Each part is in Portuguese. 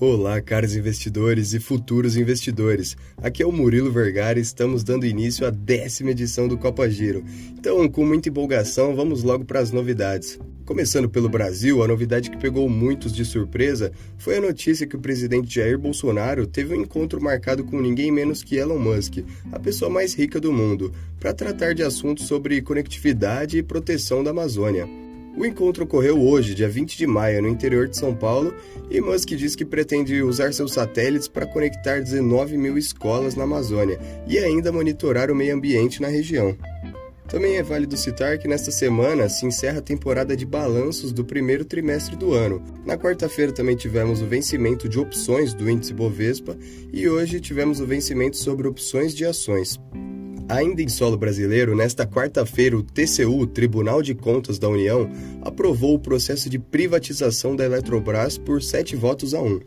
Olá, caros investidores e futuros investidores. Aqui é o Murilo Vergara e estamos dando início à décima edição do Copa Giro. Então, com muita empolgação, vamos logo para as novidades. Começando pelo Brasil, a novidade que pegou muitos de surpresa foi a notícia que o presidente Jair Bolsonaro teve um encontro marcado com ninguém menos que Elon Musk, a pessoa mais rica do mundo, para tratar de assuntos sobre conectividade e proteção da Amazônia. O encontro ocorreu hoje, dia 20 de maio, no interior de São Paulo, e Musk diz que pretende usar seus satélites para conectar 19 mil escolas na Amazônia e ainda monitorar o meio ambiente na região. Também é válido citar que nesta semana se encerra a temporada de balanços do primeiro trimestre do ano. Na quarta-feira também tivemos o vencimento de opções do índice Bovespa e hoje tivemos o vencimento sobre opções de ações. Ainda em solo brasileiro, nesta quarta-feira, o TCU, Tribunal de Contas da União, aprovou o processo de privatização da Eletrobras por sete votos a um.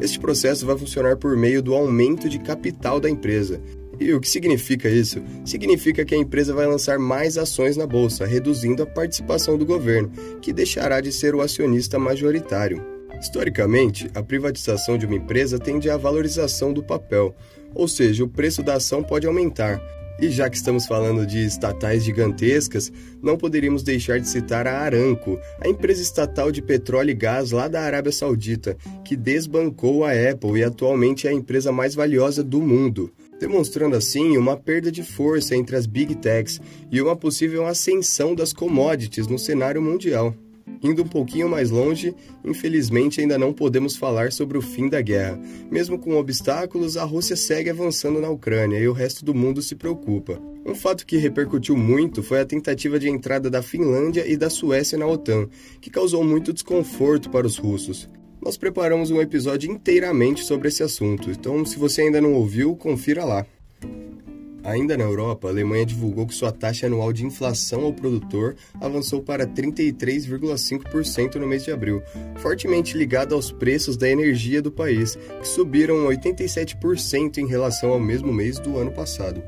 Este processo vai funcionar por meio do aumento de capital da empresa. E o que significa isso? Significa que a empresa vai lançar mais ações na bolsa, reduzindo a participação do governo, que deixará de ser o acionista majoritário. Historicamente, a privatização de uma empresa tende à valorização do papel, ou seja, o preço da ação pode aumentar, e já que estamos falando de estatais gigantescas, não poderíamos deixar de citar a Aramco, a empresa estatal de petróleo e gás lá da Arábia Saudita, que desbancou a Apple e atualmente é a empresa mais valiosa do mundo, demonstrando assim uma perda de força entre as big techs e uma possível ascensão das commodities no cenário mundial. Indo um pouquinho mais longe, infelizmente ainda não podemos falar sobre o fim da guerra. Mesmo com obstáculos, a Rússia segue avançando na Ucrânia e o resto do mundo se preocupa. Um fato que repercutiu muito foi a tentativa de entrada da Finlândia e da Suécia na OTAN, que causou muito desconforto para os russos. Nós preparamos um episódio inteiramente sobre esse assunto, então se você ainda não ouviu, confira lá. Ainda na Europa, a Alemanha divulgou que sua taxa anual de inflação ao produtor avançou para 33,5% no mês de abril, fortemente ligada aos preços da energia do país, que subiram 87% em relação ao mesmo mês do ano passado.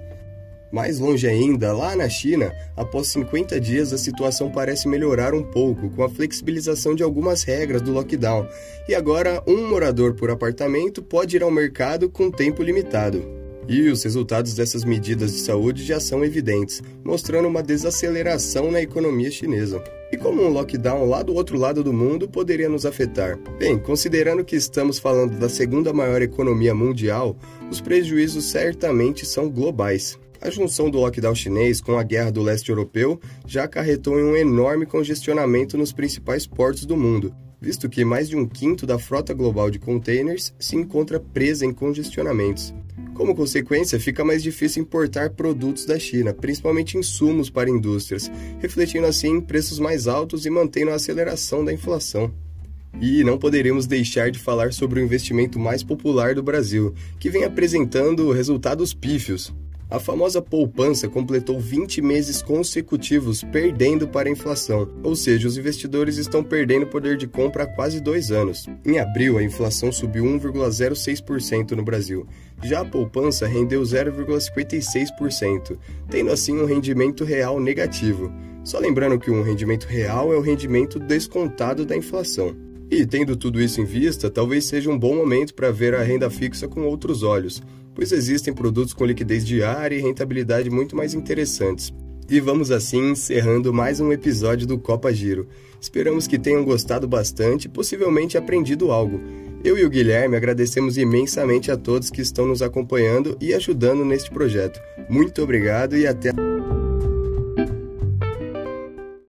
Mais longe ainda, lá na China, após 50 dias, a situação parece melhorar um pouco com a flexibilização de algumas regras do lockdown, e agora um morador por apartamento pode ir ao mercado com tempo limitado. E os resultados dessas medidas de saúde já são evidentes, mostrando uma desaceleração na economia chinesa. E como um lockdown lá do outro lado do mundo poderia nos afetar? Bem, considerando que estamos falando da segunda maior economia mundial, os prejuízos certamente são globais. A junção do lockdown chinês com a guerra do leste europeu já acarretou em um enorme congestionamento nos principais portos do mundo, visto que mais de um quinto da frota global de containers se encontra presa em congestionamentos. Como consequência, fica mais difícil importar produtos da China, principalmente insumos para indústrias, refletindo assim preços mais altos e mantendo a aceleração da inflação. E não poderíamos deixar de falar sobre o investimento mais popular do Brasil, que vem apresentando resultados pífios. A famosa poupança completou 20 meses consecutivos perdendo para a inflação, ou seja, os investidores estão perdendo poder de compra há quase dois anos. Em abril, a inflação subiu 1,06% no Brasil, já a poupança rendeu 0,56%, tendo assim um rendimento real negativo. Só lembrando que um rendimento real é o rendimento descontado da inflação. E tendo tudo isso em vista, talvez seja um bom momento para ver a renda fixa com outros olhos pois existem produtos com liquidez diária e rentabilidade muito mais interessantes. E vamos assim encerrando mais um episódio do Copa Giro. Esperamos que tenham gostado bastante e possivelmente aprendido algo. Eu e o Guilherme agradecemos imensamente a todos que estão nos acompanhando e ajudando neste projeto. Muito obrigado e até